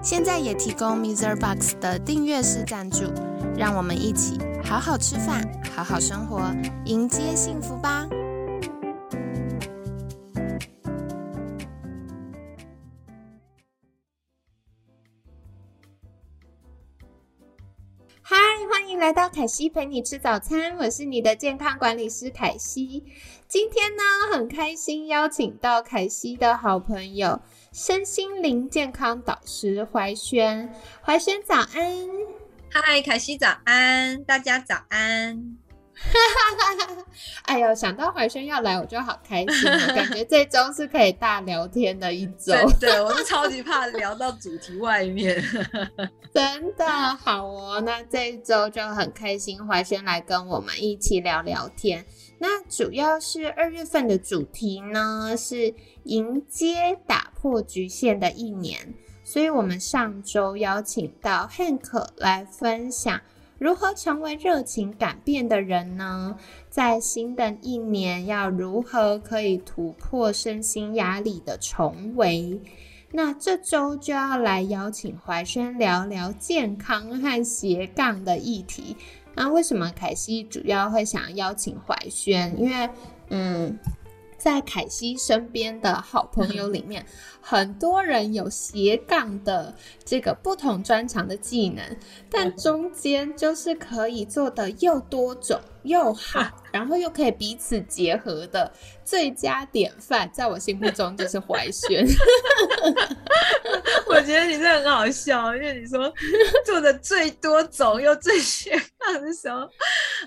现在也提供 Mr. Box 的订阅式赞助，让我们一起好好吃饭，好好生活，迎接幸福吧！来到凯西陪你吃早餐，我是你的健康管理师凯西。今天呢，很开心邀请到凯西的好朋友，身心灵健康导师怀轩。怀轩早安，嗨，凯西早安，大家早安。哎呦，想到怀轩要来，我就好开心，感觉这周是可以大聊天的一周。对，我是超级怕聊到主题外面。真的好哦，那这一周就很开心，怀轩来跟我们一起聊聊天。那主要是二月份的主题呢，是迎接打破局限的一年，所以我们上周邀请到 Hank 来分享。如何成为热情改变的人呢？在新的一年，要如何可以突破身心压力的重围？那这周就要来邀请怀轩聊聊健康和斜杠的议题。那为什么凯西主要会想邀请怀轩？因为，嗯。在凯西身边的好朋友里面，很多人有斜杠的这个不同专长的技能，但中间就是可以做的又多种又好，然后又可以彼此结合的最佳典范，在我心目中就是怀轩。我觉得你这很好笑，因为你说做的最多种又最斜杠的时候，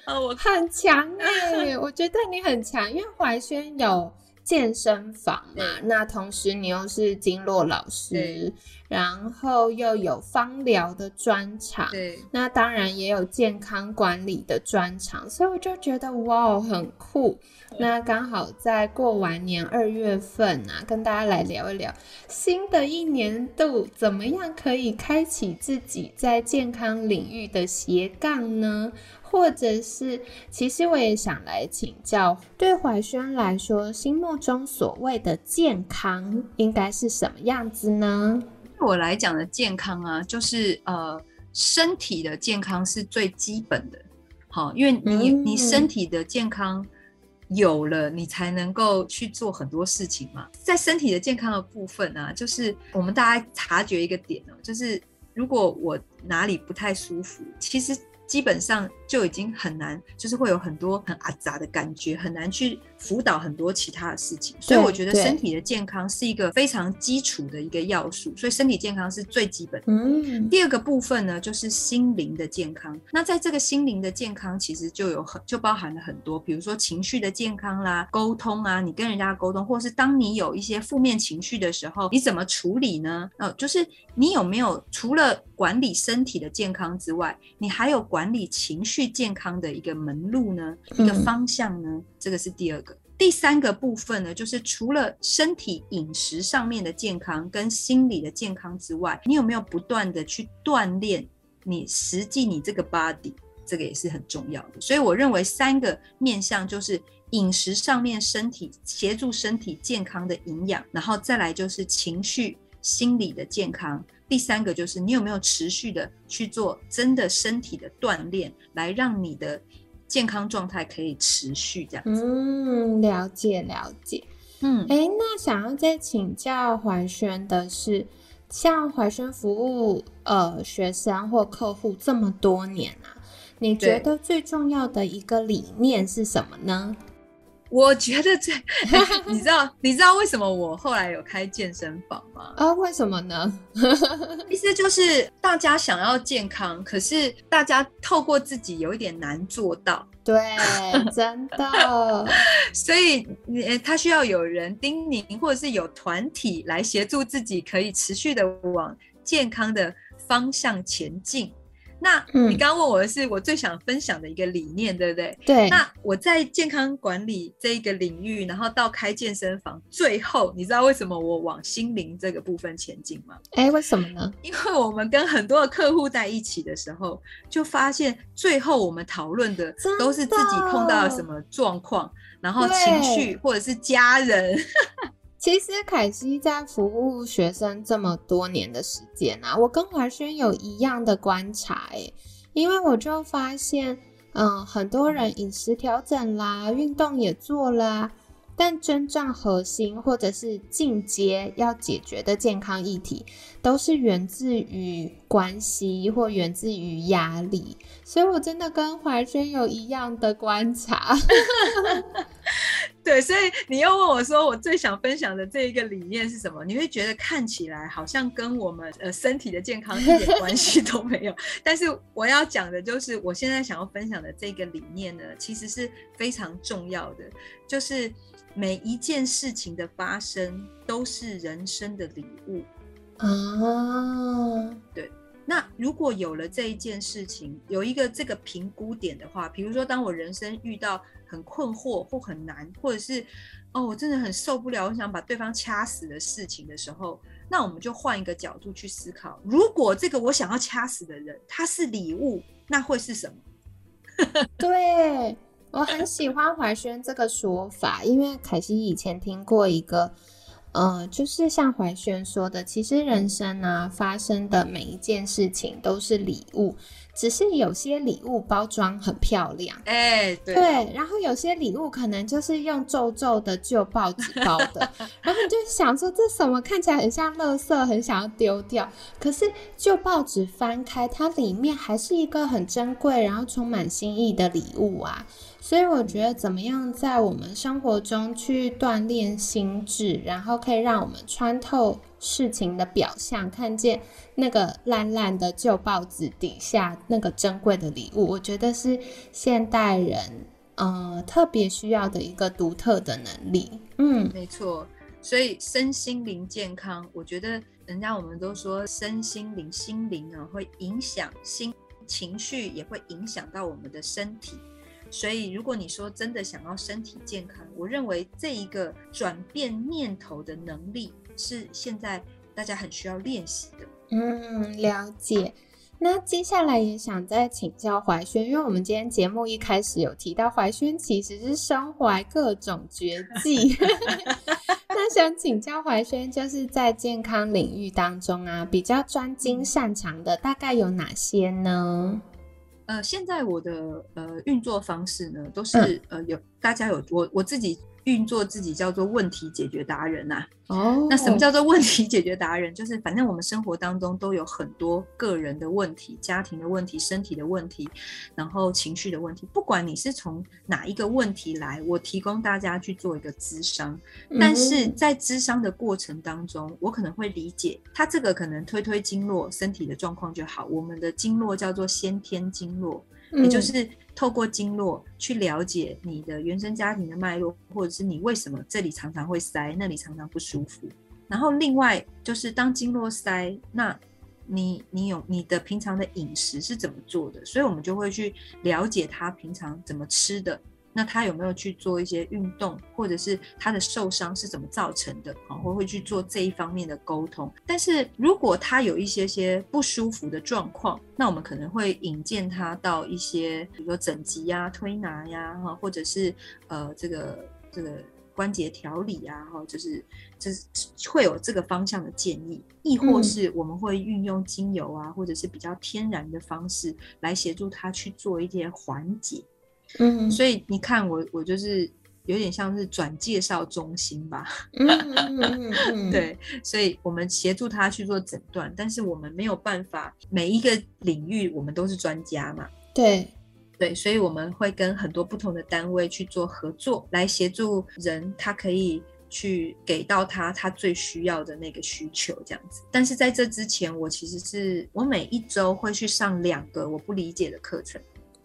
呃，我很强哎，我觉得你很强，因为怀轩有健身房嘛，那同时你又是经络老师，然后又有芳疗的专场，对，那当然也有健康管理的专场，所以我就觉得哇，很酷。那刚好在过完年二月份啊，跟大家来聊一聊新的一年度怎么样可以开启自己在健康领域的斜杠呢？或者是，其实我也想来请教，对怀轩来说，心目中所谓的健康应该是什么样子呢？对我来讲的健康啊，就是呃，身体的健康是最基本的，好，因为你你身体的健康有了，你才能够去做很多事情嘛。在身体的健康的部分啊，就是我们大家察觉一个点哦，就是如果我哪里不太舒服，其实。基本上就已经很难，就是会有很多很阿杂的感觉，很难去辅导很多其他的事情。所以我觉得身体的健康是一个非常基础的一个要素，所以身体健康是最基本的。嗯，第二个部分呢，就是心灵的健康。那在这个心灵的健康，其实就有很就包含了很多，比如说情绪的健康啦，沟通啊，你跟人家沟通，或是当你有一些负面情绪的时候，你怎么处理呢？呃，就是你有没有除了管理身体的健康之外，你还有管管理情绪健康的一个门路呢，一个方向呢，这个是第二个。第三个部分呢，就是除了身体饮食上面的健康跟心理的健康之外，你有没有不断的去锻炼你实际你这个 body，这个也是很重要的。所以我认为三个面向就是饮食上面身体协助身体健康的营养，然后再来就是情绪心理的健康。第三个就是你有没有持续的去做真的身体的锻炼，来让你的健康状态可以持续这样子。嗯，了解了解。嗯，哎，那想要再请教怀轩的是，像怀轩服务呃学生或客户这么多年啊，你觉得最重要的一个理念是什么呢？我觉得这，你知道，你知道为什么我后来有开健身房吗？啊，为什么呢？意思就是大家想要健康，可是大家透过自己有一点难做到。对，真的。所以，他需要有人叮咛，或者是有团体来协助自己，可以持续的往健康的方向前进。那你刚刚问我的是我最想分享的一个理念，对不对？对。那我在健康管理这一个领域，然后到开健身房，最后你知道为什么我往心灵这个部分前进吗？哎，为什么呢？因为我们跟很多的客户在一起的时候，就发现最后我们讨论的都是自己碰到了什么状况，然后情绪或者是家人。其实凯西在服务学生这么多年的时间啊，我跟华轩有一样的观察诶，因为我就发现，嗯，很多人饮食调整啦，运动也做了，但真正核心或者是进阶要解决的健康议题，都是源自于关系或源自于压力，所以我真的跟怀轩有一样的观察。对，所以你又问我说，我最想分享的这一个理念是什么？你会觉得看起来好像跟我们呃身体的健康一点关系都没有。但是我要讲的就是，我现在想要分享的这个理念呢，其实是非常重要的。就是每一件事情的发生都是人生的礼物啊。对，那如果有了这一件事情，有一个这个评估点的话，比如说当我人生遇到。很困惑或很难，或者是哦，我真的很受不了，我想把对方掐死的事情的时候，那我们就换一个角度去思考：如果这个我想要掐死的人他是礼物，那会是什么？对我很喜欢怀轩这个说法，因为凯西以前听过一个，呃，就是像怀轩说的，其实人生呢发生的每一件事情都是礼物。只是有些礼物包装很漂亮，哎，对，然后有些礼物可能就是用皱皱的旧报纸包的，然后你就想说这什么看起来很像垃圾，很想要丢掉。可是旧报纸翻开，它里面还是一个很珍贵，然后充满心意的礼物啊。所以我觉得怎么样在我们生活中去锻炼心智，然后可以让我们穿透。事情的表象，看见那个烂烂的旧报纸底下那个珍贵的礼物，我觉得是现代人呃特别需要的一个独特的能力。嗯，没错。所以身心灵健康，我觉得人家我们都说身心灵心灵啊会影响心情绪，也会影响到我们的身体。所以如果你说真的想要身体健康，我认为这一个转变念头的能力。是现在大家很需要练习的。嗯，了解。那接下来也想再请教怀轩，因为我们今天节目一开始有提到怀轩其实是身怀各种绝技。那想请教怀轩，就是在健康领域当中啊，比较专精擅长的大概有哪些呢？呃，现在我的呃运作方式呢，都是呃有大家有我我自己。运作自己叫做问题解决达人呐。哦，那什么叫做问题解决达人？就是反正我们生活当中都有很多个人的问题、家庭的问题、身体的问题，然后情绪的问题。不管你是从哪一个问题来，我提供大家去做一个咨商。但是在咨商的过程当中，我可能会理解他这个可能推推经络，身体的状况就好。我们的经络叫做先天经络，也就是。透过经络去了解你的原生家庭的脉络，或者是你为什么这里常常会塞，那里常常不舒服。然后另外就是当经络塞，那你你有你的平常的饮食是怎么做的？所以我们就会去了解他平常怎么吃的。那他有没有去做一些运动，或者是他的受伤是怎么造成的？啊，会会去做这一方面的沟通。但是如果他有一些些不舒服的状况，那我们可能会引荐他到一些，比如说整脊呀、推拿呀，哈，或者是呃这个这个关节调理啊，哈，就是就是会有这个方向的建议，亦或是我们会运用精油啊，或者是比较天然的方式来协助他去做一些缓解。嗯，所以你看我，我就是有点像是转介绍中心吧。嗯 对，所以我们协助他去做诊断，但是我们没有办法每一个领域我们都是专家嘛。对，对，所以我们会跟很多不同的单位去做合作，来协助人，他可以去给到他他最需要的那个需求这样子。但是在这之前，我其实是我每一周会去上两个我不理解的课程。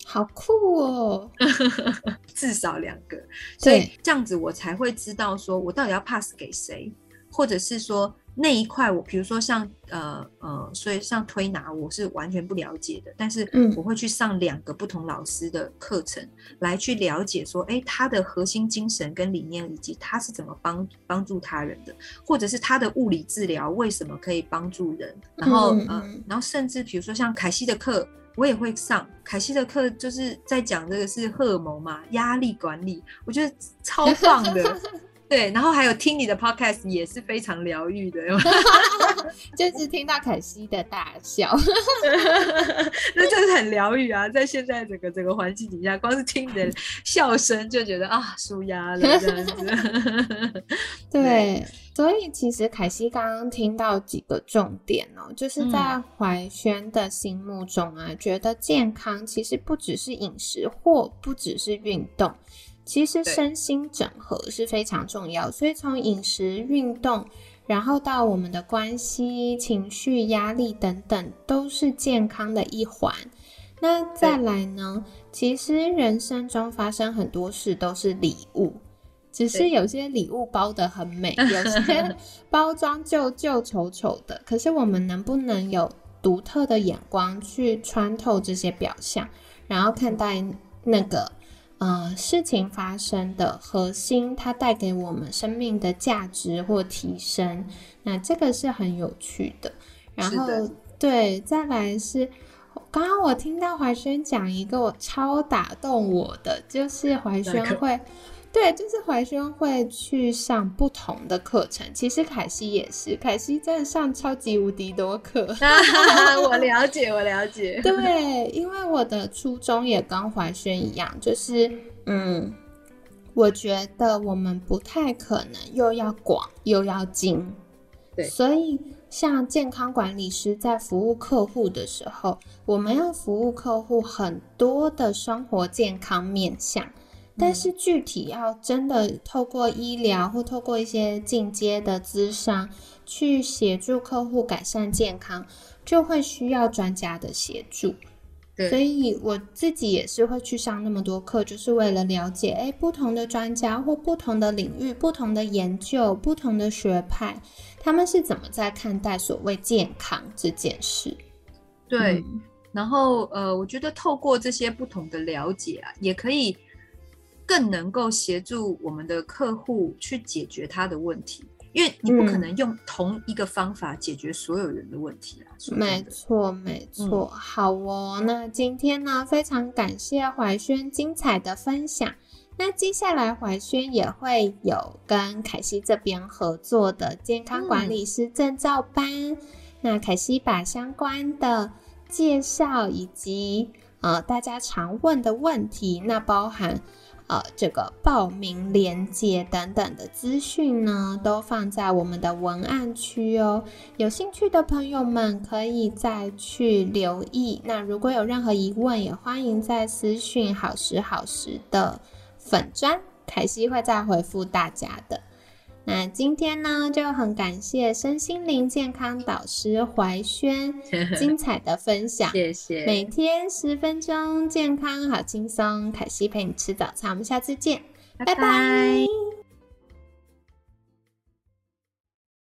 好酷哦，至少两个，所以这样子我才会知道说我到底要 pass 给谁，或者是说。那一块我，比如说像呃呃，所以像推拿，我是完全不了解的。但是我会去上两个不同老师的课程，来去了解说，哎，他的核心精神跟理念，以及他是怎么帮帮助他人的，或者是他的物理治疗为什么可以帮助人。然后嗯，然后甚至比如说像凯西的课，我也会上。凯西的课就是在讲这个是荷尔蒙嘛，压力管理，我觉得超棒的。对，然后还有听你的 podcast 也是非常疗愈的，就是听到凯西的大笑，那真的很疗愈啊！在现在整个整个环境底下，光是听你的笑声就觉得啊，舒压了这样子。对，所以其实凯西刚刚听到几个重点哦，就是在怀轩的心目中啊，觉得健康其实不只是饮食或不只是运动。其实身心整合是非常重要，所以从饮食、运动，然后到我们的关系、情绪、压力等等，都是健康的一环。那再来呢？其实人生中发生很多事都是礼物，只是有些礼物包的很美，有些 包装旧旧丑丑的。可是我们能不能有独特的眼光去穿透这些表象，然后看待那个？呃，事情发生的核心，它带给我们生命的价值或提升，那这个是很有趣的。然后，对，再来是，刚刚我听到怀轩讲一个我超打动我的，就是怀轩会。对，就是怀轩会去上不同的课程。其实凯西也是，凯西真的上超级无敌多课。我了解，我了解。对，因为我的初衷也跟怀轩一样，就是嗯，我觉得我们不太可能又要广又要精。对，所以像健康管理师在服务客户的时候，我们要服务客户很多的生活健康面向。但是具体要真的透过医疗或透过一些进阶的咨商去协助客户改善健康，就会需要专家的协助。所以我自己也是会去上那么多课，就是为了了解，哎，不同的专家或不同的领域、不同的研究、不同的学派，他们是怎么在看待所谓健康这件事？对。然后呃，我觉得透过这些不同的了解啊，也可以。更能够协助我们的客户去解决他的问题，因为你不可能用同一个方法解决所有人的问题啊。没错，没错。好哦，那今天呢，非常感谢怀轩精彩的分享。那接下来怀轩也会有跟凯西这边合作的健康管理师证照班。那凯西把相关的介绍以及呃大家常问的问题，那包含。呃，这个报名链接等等的资讯呢，都放在我们的文案区哦。有兴趣的朋友们可以再去留意。那如果有任何疑问，也欢迎在私讯好时好时的粉砖，凯西会再回复大家的。那今天呢，就很感谢身心灵健康导师怀轩 精彩的分享，谢谢。每天十分钟，健康好轻松，凯西陪你吃早餐，我们下次见，拜拜。